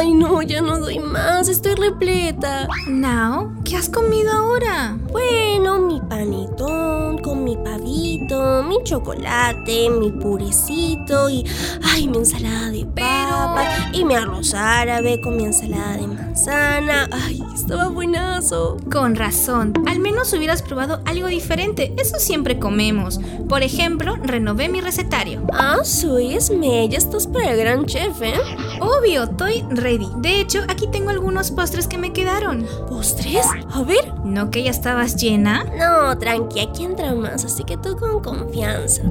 Ay, no, ya no doy más, estoy repleta. Now, ¿qué has comido ahora? Bueno, mi panetón con mi pavito, mi chocolate, mi purecito y. Ay, mi ensalada de papa y mi arroz árabe con mi ensalada de manzana. Ay, estaba buenazo. Con razón, al menos hubieras probado algo diferente, eso siempre comemos. Por ejemplo, renové mi recetario. Ah, soy Esme, ya estás para el gran chef, ¿eh? Obvio, estoy ready. De hecho, aquí tengo algunos postres que me quedaron. ¿Postres? A ver. ¿No que ya estabas llena? No, tranqui, aquí entra más, así que tú con confianza.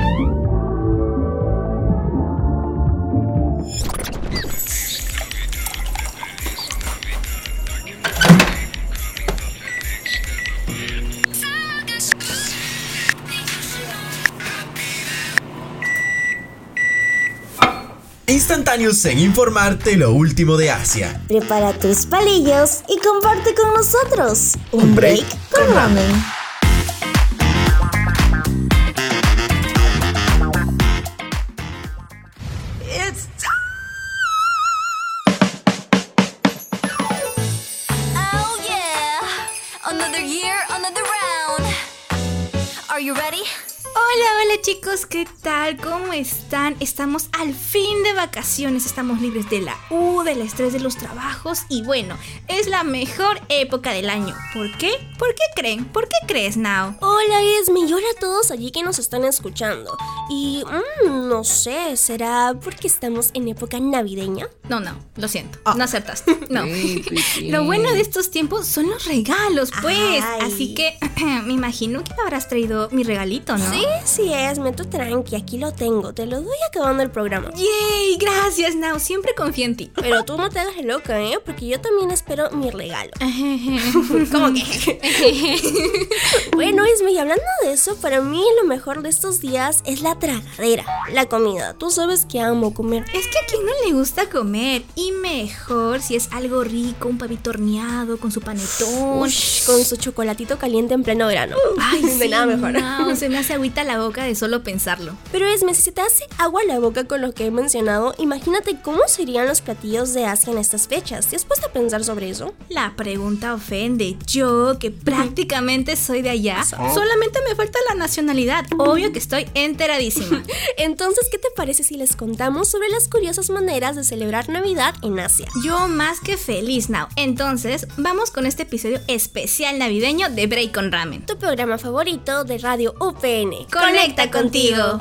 Instantáneos en informarte lo último de Asia. Prepara tus palillos y comparte con nosotros Un break con ramen. Chicos, ¿qué tal? ¿Cómo están? Estamos al fin de vacaciones, estamos libres de la U, del estrés de los trabajos y bueno, es la mejor época del año. ¿Por qué? ¿Por qué creen? ¿Por qué crees, Now? Hola Esme y hola a todos allí que nos están escuchando. Y mm, no sé, ¿será porque estamos en época navideña? No, no, lo siento, no acertaste. No. lo bueno de estos tiempos son los regalos, pues. Ay. Así que me imagino que habrás traído mi regalito, ¿no? Sí, sí Esme, tú tranqui, aquí lo tengo, te lo doy acabando el programa. Yay, gracias, Now, siempre confío en ti. Pero tú no te hagas loca, ¿eh? Porque yo también espero mi regalo. ¿Cómo que? Bueno, y hablando de eso, para mí lo mejor de estos días es la tragadera, la comida. Tú sabes que amo comer. Es que a quien no le gusta comer y mejor si es algo rico, un pavito horneado con su panetón. Ush, con su chocolatito caliente en pleno verano. Ay, sí, nada mejor. no, se me hace agüita la boca de solo pensarlo. Pero Esme, si se te hace agua a la boca con lo que he mencionado, imagínate cómo serían los platillos de Asia en estas fechas. ¿Te has puesto a pensar sobre eso? La pregunta ofende. Yo, que prácticamente soy de allá, solamente me falta la nacionalidad. Obvio que estoy enteradísima. Entonces, ¿qué te parece si les contamos sobre las curiosas maneras de celebrar Navidad en Asia? Yo más que feliz, Now. Entonces, vamos con este episodio especial navideño de Break con Ramen. Tu programa favorito de Radio UPN. Conecta contigo contigo.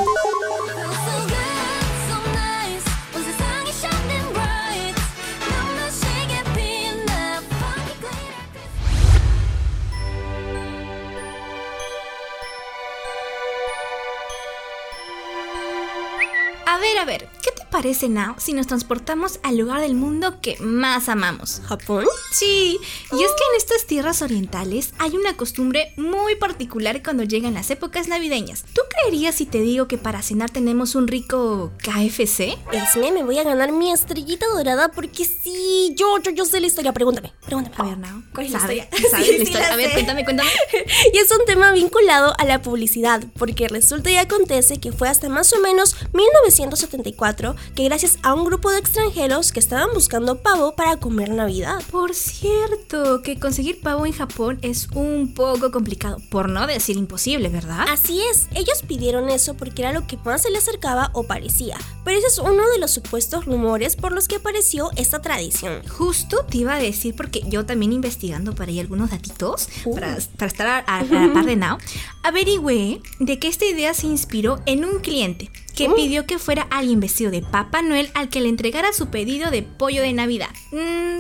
A ver, a ver, ¿qué parece, Now, si nos transportamos al lugar del mundo que más amamos? ¿Japón? Sí, y es que en estas tierras orientales hay una costumbre muy particular cuando llegan las épocas navideñas. ¿Tú creerías si te digo que para cenar tenemos un rico KFC? Esme, me voy a ganar mi estrellita dorada porque sí, yo, yo, yo sé la historia. Pregúntame, pregúntame. A ver, Now, ¿Cuál es la ¿sabe- historia? ¿Sabes Sí, la sí historia? la a ver, sé. cuéntame, cuéntame. Y es un tema vinculado a la publicidad, porque resulta y acontece que fue hasta más o menos 1974 que gracias a un grupo de extranjeros que estaban buscando pavo para comer Navidad. Por cierto, que conseguir pavo en Japón es un poco complicado, por no decir imposible, ¿verdad? Así es, ellos pidieron eso porque era lo que más se le acercaba o parecía, pero ese es uno de los supuestos rumores por los que apareció esta tradición. Justo te iba a decir porque yo también investigando para ahí algunos datitos, Uh. para, para estar a, a- a la par de Now, averigüé de que esta idea se inspiró en un cliente que Uh. pidió que fuera alguien vestido de Papá Noel al que le entregara su pedido de pollo de Navidad. Mm,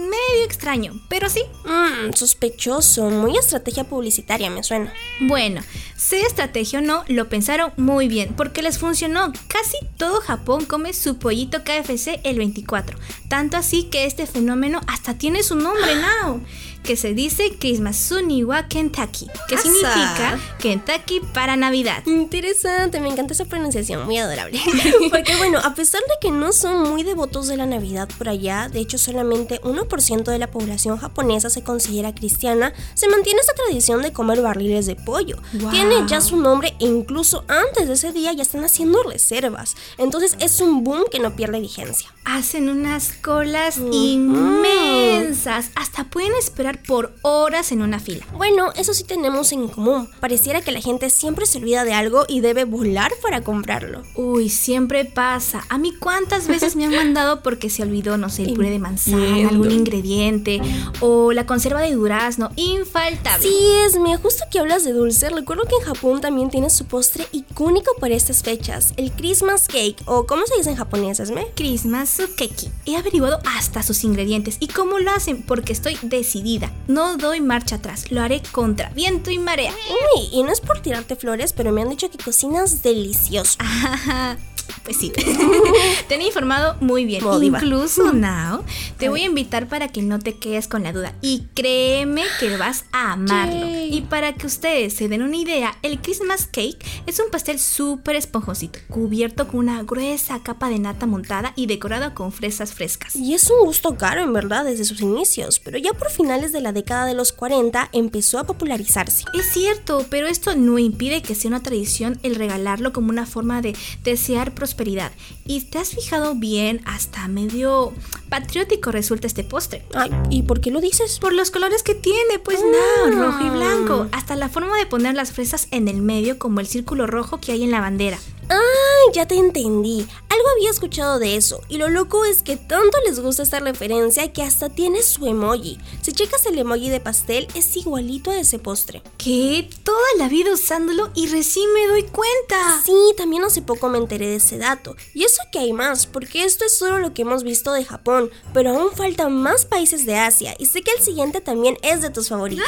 medio extraño, pero sí. Mmm, sospechoso, muy estrategia publicitaria me suena. Bueno, sea estrategia o no, lo pensaron muy bien porque les funcionó. Casi todo Japón come su pollito KFC el 24. Tanto así que este fenómeno hasta tiene su nombre, Now. Que se dice Christmas Suniwa Kentucky, que Asa. significa Kentucky para Navidad. Interesante, me encanta esa pronunciación, muy adorable. Porque bueno, a pesar de que no son muy devotos de la Navidad por allá, de hecho solamente 1% de la población japonesa se considera cristiana, se mantiene esta tradición de comer barriles de pollo. Wow. Tiene ya su nombre e incluso antes de ese día ya están haciendo reservas. Entonces es un boom que no pierde vigencia. Hacen unas colas inmensas, hasta pueden esperar por horas en una fila. Bueno, eso sí tenemos en común. Pareciera que la gente siempre se olvida de algo y debe volar para comprarlo. Uy, siempre pasa. A mí cuántas veces me han mandado porque se olvidó, no sé, el puré de manzana, algún ingrediente o la conserva de durazno, infaltable. Sí, Esme, justo que hablas de dulce, recuerdo que en Japón también tiene su postre icónico para estas fechas, el Christmas Cake, o ¿cómo se dice en japonés, Esme? Christmas Sukeki. He averiguado hasta sus ingredientes y cómo lo hacen porque estoy decidida. No doy marcha atrás, lo haré contra viento y marea. Uy, y no es por tirarte flores, pero me han dicho que cocinas delicioso. Pues sí, te han informado muy bien. Incluso, Now, te voy a invitar para que no te quedes con la duda. Y créeme que vas a amarlo. Yay. Y para que ustedes se den una idea, el Christmas Cake es un pastel súper esponjosito, cubierto con una gruesa capa de nata montada y decorado con fresas frescas. Y es un gusto caro, en verdad, desde sus inicios, pero ya por finales de la década de los 40 empezó a popularizarse. Es cierto, pero esto no impide que sea una tradición el regalarlo como una forma de desear prosperidad. Y te has fijado bien, hasta medio patriótico resulta este postre. Ay, ¿y por qué lo dices? Por los colores que tiene, pues Ah. no, rojo y blanco. Hasta la forma de poner las fresas en el medio como el círculo rojo que hay en la bandera. Ay, ya te entendí. Algo había escuchado de eso. Y lo loco es que tanto les gusta esta referencia que hasta tiene su emoji. Si checas el emoji de pastel, es igualito a ese postre. Que toda la vida usándolo y recién me doy cuenta. Sí, también hace poco me enteré de ese dato. Y eso que hay más, porque esto es solo lo que hemos visto de Japón, pero aún faltan más países de Asia y sé que el siguiente también es de tus favoritos.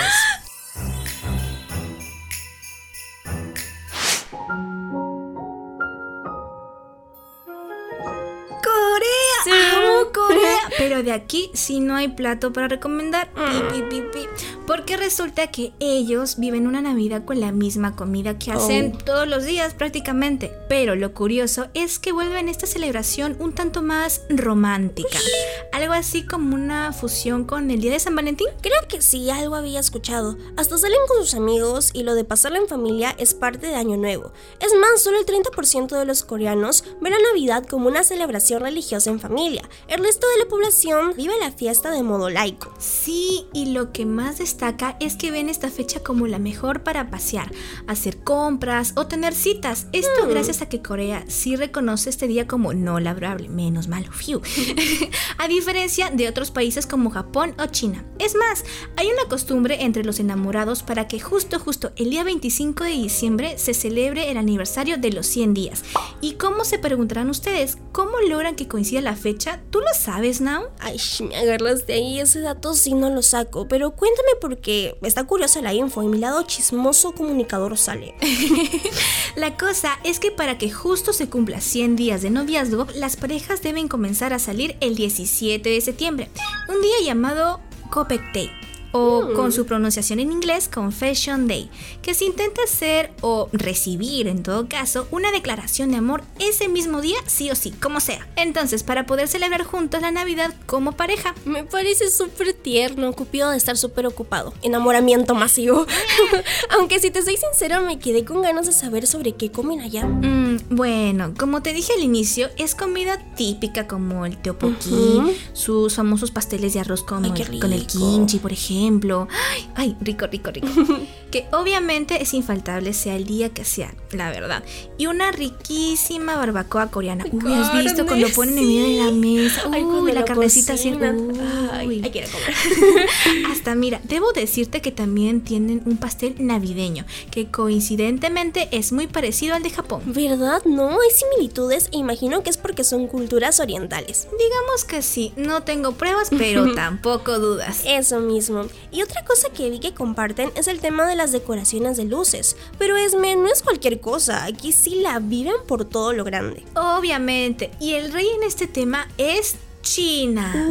Pero de aquí sí no hay plato para recomendar. Pi, pi, pi. Porque resulta que ellos viven una Navidad con la misma comida que hacen todos los días prácticamente. Pero lo curioso es que vuelven esta celebración un tanto más romántica. Algo así como una fusión con el Día de San Valentín. Creo que sí, algo había escuchado. Hasta salen con sus amigos y lo de pasarla en familia es parte de Año Nuevo. Es más, solo el 30% de los coreanos ven la Navidad como una celebración religiosa en familia. El resto de la población vive la fiesta de modo laico. Sí, y lo que más destaca es que ven esta fecha como la mejor para pasear, hacer compras o tener citas. Esto gracias a que Corea sí reconoce este día como no laborable, menos mal, fiu. a diferencia de otros países como Japón o China. Es más, hay una costumbre entre los enamorados para que justo justo el día 25 de diciembre se celebre el aniversario de los 100 días. ¿Y cómo se preguntarán ustedes? ¿Cómo logran que coincida la fecha? ¿Tú lo sabes, Now? Ay, me agarras de ahí, ese dato sí no lo saco, pero cuéntame porque está curiosa la info y mi lado chismoso comunicador sale. La cosa es que para que justo se cumpla 100 días de noviazgo, las parejas deben comenzar a salir el 17 de septiembre, un día llamado Copec Day. O con su pronunciación en inglés, Confession Day, que se intenta hacer o recibir, en todo caso, una declaración de amor ese mismo día, sí o sí, como sea. Entonces, para poder celebrar juntos la Navidad como pareja. Me parece súper tierno, Cupido de estar súper ocupado. Enamoramiento masivo. Aunque si te soy sincera, me quedé con ganas de saber sobre qué comen allá. Mm, bueno, como te dije al inicio, es comida típica como el teopoquí, sus famosos pasteles de arroz Ay, qué el- con el kimchi, por ejemplo. Ay, ay, rico, rico, rico. que obviamente es infaltable sea el día que sea, la verdad. Y una riquísima barbacoa coreana. Uy, ¿has visto cuando ponen en medio de la mesa? Ay, Uy, cuando la carnecita así. uy. Ay, a comer. Hasta mira, debo decirte que también tienen un pastel navideño, que coincidentemente es muy parecido al de Japón. ¿Verdad? No, hay similitudes e imagino que es porque son culturas orientales. Digamos que sí, no tengo pruebas, pero tampoco dudas. Eso mismo. Y otra cosa que vi que comparten es el tema de las decoraciones de luces. Pero Esme, no es cualquier cosa, aquí sí la viven por todo lo grande. Obviamente, y el rey en este tema es China.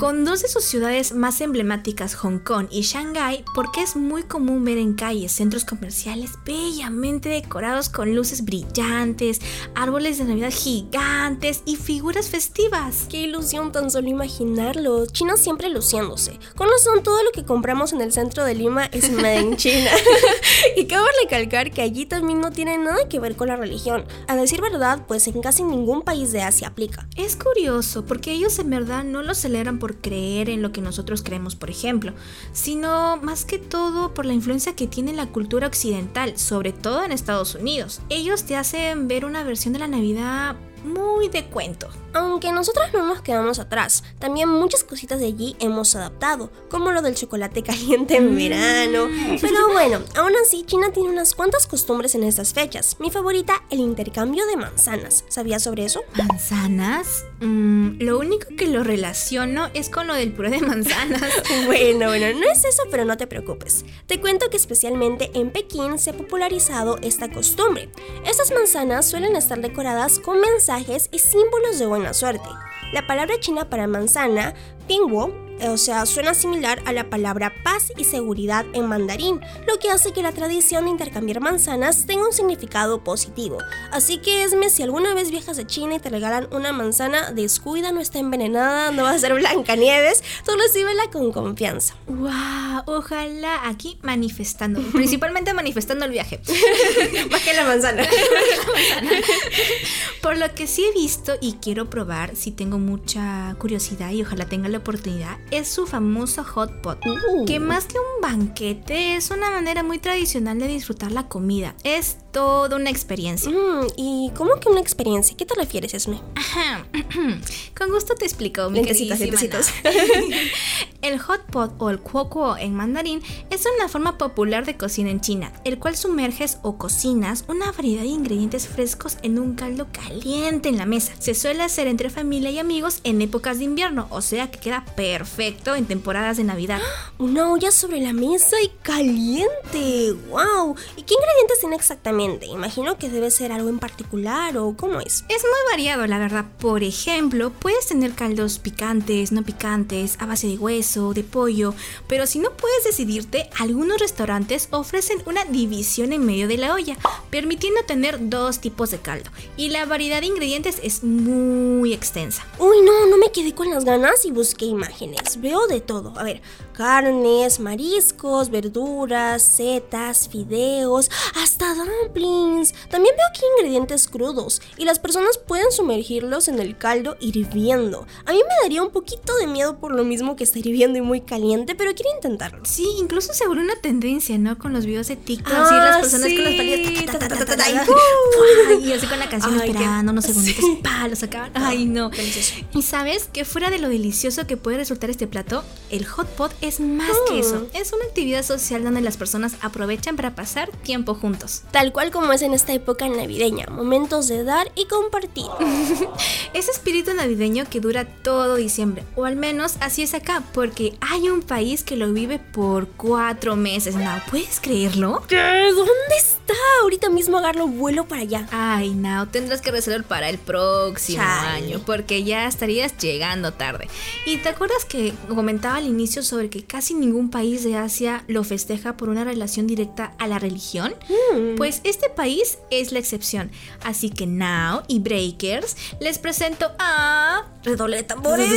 Con dos de sus ciudades más emblemáticas, Hong Kong y Shanghái, porque es muy común ver en calles centros comerciales bellamente decorados con luces brillantes, árboles de Navidad gigantes y figuras festivas. Qué ilusión tan solo imaginarlo. China siempre luciéndose. Con razón, todo lo que compramos en el centro de Lima es made in China. y cabe recalcar que allí también no tiene nada que ver con la religión. A decir verdad, pues en casi ningún país de Asia aplica. Es curioso, porque ellos en verdad no lo celebran por creer en lo que nosotros creemos, por ejemplo, sino más que todo por la influencia que tiene la cultura occidental, sobre todo en Estados Unidos. Ellos te hacen ver una versión de la Navidad muy de cuento. Aunque nosotros no nos quedamos atrás, también muchas cositas de allí hemos adaptado, como lo del chocolate caliente en verano. Pero bueno, aún así China tiene unas cuantas costumbres en estas fechas. Mi favorita, el intercambio de manzanas. ¿Sabías sobre eso? ¿Manzanas? Mm, lo único que lo relaciono es con lo del puré de manzanas. Bueno, bueno, no es eso, pero no te preocupes. Te cuento que especialmente en Pekín se ha popularizado esta costumbre. Estas manzanas suelen estar decoradas con mensajes y símbolos de suerte. La palabra china para manzana, pingwo, o sea, suena similar a la palabra paz y seguridad en mandarín, lo que hace que la tradición de intercambiar manzanas tenga un significado positivo. Así que Esme, si alguna vez viajas a China y te regalan una manzana, descuida, no está envenenada, no va a ser blancanieves, tú recíbela con confianza. ¡Wow! Ojalá aquí manifestando, principalmente manifestando el viaje. Más que la manzana. Por lo que sí he visto y quiero probar, si tengo mucha curiosidad y ojalá tenga la oportunidad, es su famoso hot pot, Uh. que más que un banquete es una manera muy tradicional de disfrutar la comida. Es toda una experiencia. Mm, ¿Y cómo que una experiencia? ¿Qué te refieres, Esme? Ajá. Con gusto te explico, mi Lentecitos, queridísima. El hot pot o el kuo en mandarín es una forma popular de cocina en China, el cual sumerges o cocinas una variedad de ingredientes frescos en un caldo caliente en la mesa. Se suele hacer entre familia y amigos en épocas de invierno, o sea que queda perfecto en temporadas de Navidad. Una olla sobre la mesa y caliente. ¡Wow! ¿Y qué ingredientes tiene exactamente? Imagino que debe ser algo en particular o cómo es. Es muy variado, la verdad. Por ejemplo, puedes tener caldos picantes, no picantes, a base de hueso, de pollo, pero si no puedes decidirte, algunos restaurantes ofrecen una división en medio de la olla, permitiendo tener dos tipos de caldo. Y la variedad de ingredientes es muy extensa. Uy, no, no me quedé con las ganas y busqué imágenes. Veo de todo. A ver, carnes, mariscos, verduras, setas, fideos, hasta dumplings. También veo aquí ingredientes crudos y las personas pueden sumergirlos en el caldo hirviendo. A mí me daría un poquito de miedo por lo mismo que está hirviendo y muy caliente, pero quiero intentarlo. Sí, incluso se volvió una tendencia, ¿no? Con los videos de TikTok, Ah, así las personas sí. con las palillas y, así con la canción Ay, esperando unos segunditos, sí. pa, lo sacaban. Ay, no. Delicioso. Y sabes que fuera de lo delicioso que puede resultar este plato, el hot pot es más que Mm. eso. Es una actividad social donde las personas aprovechan para pasar tiempo juntos. Tal cual como es en esta época navideña, momentos de dar y compartir. Ese espíritu navideño que dura todo diciembre, o al menos así es acá, porque hay un país que lo vive por cuatro meses. ¿No puedes creerlo? ¿Qué? ¿Dónde está? Ahorita mismo agarro vuelo para allá. Ay, no, tendrás que reservar para el próximo Chale. año, porque ya estarías llegando tarde. ¿Y te acuerdas que comentaba al inicio sobre que casi ningún país de Asia lo festeja por una relación directa a la religión? Pues este país es la excepción. Así que Now y Breakers les presento a... Redoble de tambores.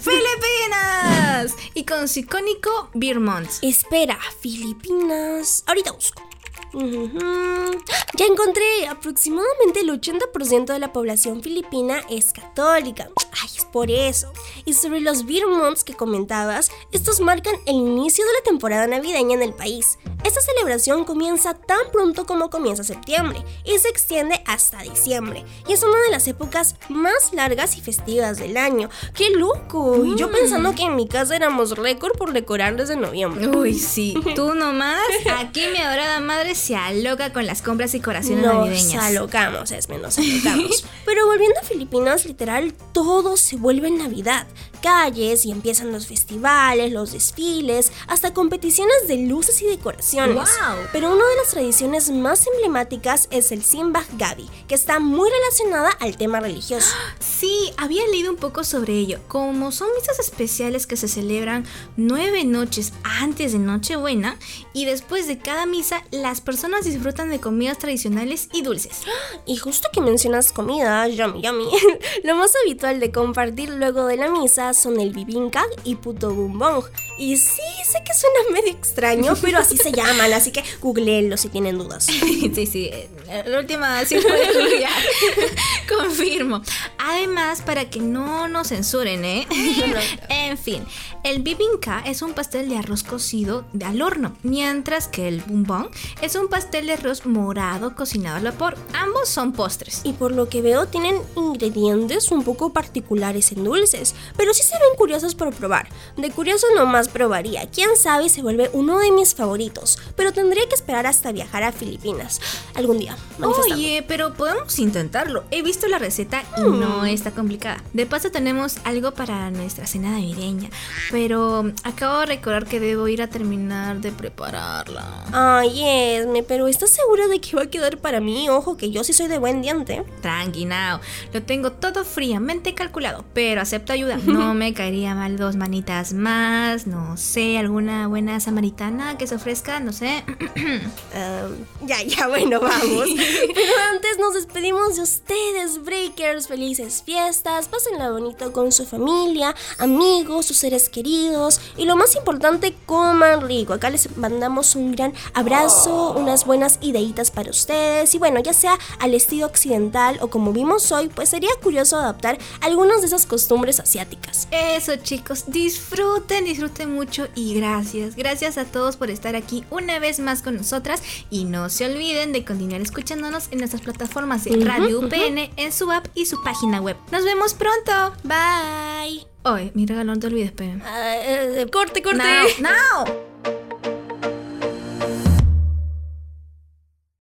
Filipinas. Y con su icónico Beer. Espera, Filipinas. Ahorita busco. Ya encontré, aproximadamente el 80% de la población filipina es católica. Ay, es por eso. Y sobre los Beer Months que comentabas, estos marcan el inicio de la temporada navideña en el país. Esta celebración comienza tan pronto como comienza septiembre y se extiende hasta diciembre. Y es una de las épocas más largas y festivas del año. ¡Qué loco! Y yo pensando que en mi casa éramos récord por decorar desde noviembre. Uy, sí, tú nomás. Aquí mi adorada madre se aloca con las compras y decoraciones Nos navideñas. alocamos, es menos alocamos. Pero volviendo a Filipinas, literal, todo se vuelve Navidad. Calles y empiezan los festivales, los desfiles, hasta competiciones de luces y decoraciones. ¡Guau! Pero una de las tradiciones más emblemáticas es el Simbah Gabi, que está muy relacionada al tema religioso. Sí, había leído un poco sobre ello. Como son misas especiales que se celebran nueve noches antes de Nochebuena y después de cada misa, las personas disfrutan de comidas tradicionales y dulces. Y justo que mencionas comida, yummy yummy, lo más habitual de compartir luego de la misa son el bibinkag y puto bumbong. Y sí, sé que suena medio extraño, pero así se llaman, así que googleenlo si tienen dudas. sí, sí, eh, la última sí puede googlear. Confirmo. Además, para que no nos censuren, ¿eh? en fin, el bibinka es un pastel de arroz cocido de al horno, mientras que el bumbong es un pastel de arroz morado cocinado al vapor. Ambos son postres. Y por lo que veo tienen ingredientes un poco particulares en dulces, pero sí se ven curiosos por probar. De curioso nomás probaría, quién sabe se vuelve uno de mis favoritos, pero tendría que esperar hasta viajar a Filipinas algún día. Oye, pero podemos intentarlo. He visto la receta y Mm. no está complicada. De paso tenemos algo para nuestra cena navideña, pero acabo de recordar que debo ir a terminar de prepararla. Ay, Esme, pero ¿estás segura de que va a quedar para mí? Ojo, que yo sí soy de buen diente. Tranqui, now. Lo tengo todo fríamente calculado, pero acepto ayuda. No me caería mal dos manitas más, no sé, alguna buena samaritana que se ofrezca, no sé. Ah, ya, ya, bueno, vamos. Pero antes nos despedimos de ustedes, Breakers. Felices fiestas, pásenla bonito con su familia, amigos, sus seres queridos. Y lo más importante, coman rico. Acá les mandamos un gran abrazo, unas buenas ideitas para ustedes. Y bueno, ya sea al estilo occidental o como vimos hoy, pues sería curioso adaptar algunas de esas costumbres asiáticas. Eso chicos, disfruten, disfruten mucho y gracias. Gracias a todos por estar aquí una vez más con nosotras y no se olviden de continuar escuchándonos en nuestras plataformas de Radio. UPN, en su app y su página web. Nos vemos pronto. Bye. Oye, mi regalo no te olvides. Ah, eh, corte, corte. Now, now.